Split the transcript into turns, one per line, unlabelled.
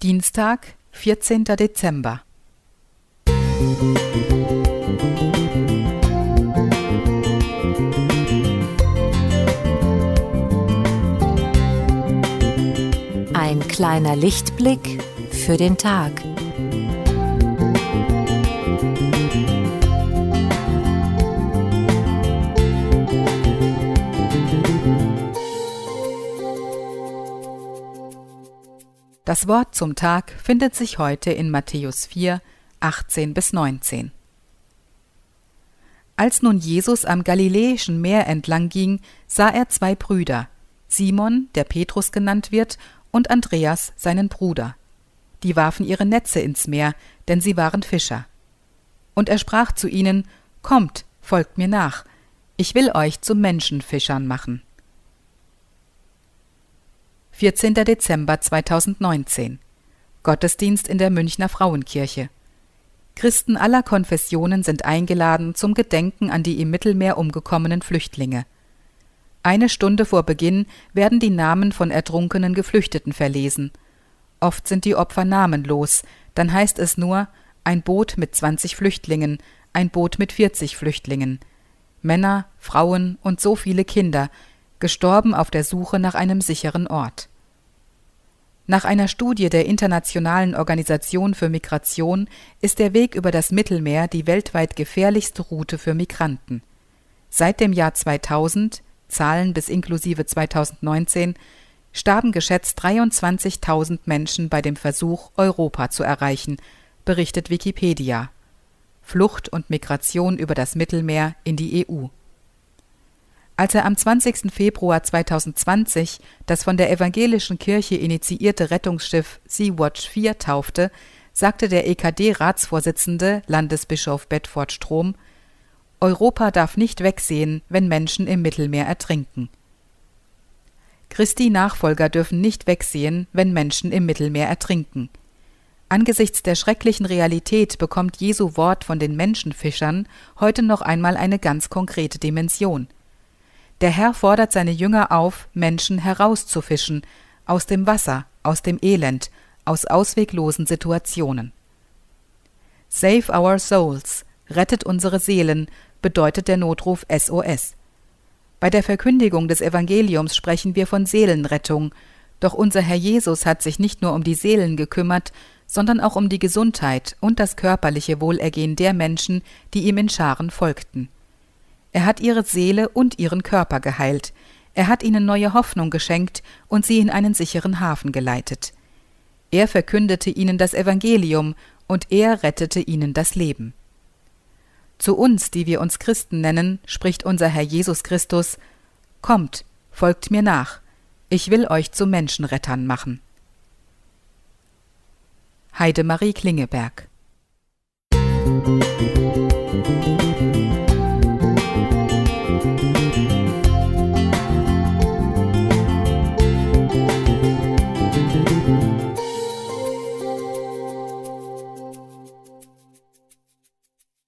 Dienstag, 14. Dezember.
Ein kleiner Lichtblick für den Tag.
Das Wort zum Tag findet sich heute in Matthäus 4, 18 bis 19. Als nun Jesus am Galiläischen Meer entlang ging, sah er zwei Brüder, Simon, der Petrus genannt wird, und Andreas, seinen Bruder. Die warfen ihre Netze ins Meer, denn sie waren Fischer. Und er sprach zu ihnen, Kommt, folgt mir nach, ich will euch zu Menschenfischern machen. 14. Dezember 2019 Gottesdienst in der Münchner Frauenkirche. Christen aller Konfessionen sind eingeladen zum Gedenken an die im Mittelmeer umgekommenen Flüchtlinge. Eine Stunde vor Beginn werden die Namen von ertrunkenen Geflüchteten verlesen. Oft sind die Opfer namenlos, dann heißt es nur ein Boot mit 20 Flüchtlingen, ein Boot mit 40 Flüchtlingen. Männer, Frauen und so viele Kinder, gestorben auf der Suche nach einem sicheren Ort. Nach einer Studie der Internationalen Organisation für Migration ist der Weg über das Mittelmeer die weltweit gefährlichste Route für Migranten. Seit dem Jahr 2000, Zahlen bis inklusive 2019, starben geschätzt 23.000 Menschen bei dem Versuch, Europa zu erreichen, berichtet Wikipedia. Flucht und Migration über das Mittelmeer in die EU. Als er am 20. Februar 2020 das von der evangelischen Kirche initiierte Rettungsschiff Sea-Watch 4 taufte, sagte der EKD-Ratsvorsitzende Landesbischof Bedford Strom, Europa darf nicht wegsehen, wenn Menschen im Mittelmeer ertrinken. Christi Nachfolger dürfen nicht wegsehen, wenn Menschen im Mittelmeer ertrinken. Angesichts der schrecklichen Realität bekommt Jesu Wort von den Menschenfischern heute noch einmal eine ganz konkrete Dimension – der Herr fordert seine Jünger auf, Menschen herauszufischen, aus dem Wasser, aus dem Elend, aus ausweglosen Situationen. Save our souls, rettet unsere Seelen, bedeutet der Notruf SOS. Bei der Verkündigung des Evangeliums sprechen wir von Seelenrettung, doch unser Herr Jesus hat sich nicht nur um die Seelen gekümmert, sondern auch um die Gesundheit und das körperliche Wohlergehen der Menschen, die ihm in Scharen folgten. Er hat ihre Seele und ihren Körper geheilt. Er hat ihnen neue Hoffnung geschenkt und sie in einen sicheren Hafen geleitet. Er verkündete ihnen das Evangelium und er rettete ihnen das Leben. Zu uns, die wir uns Christen nennen, spricht unser Herr Jesus Christus Kommt, folgt mir nach, ich will euch zu Menschenrettern machen. Heidemarie Klingeberg Musik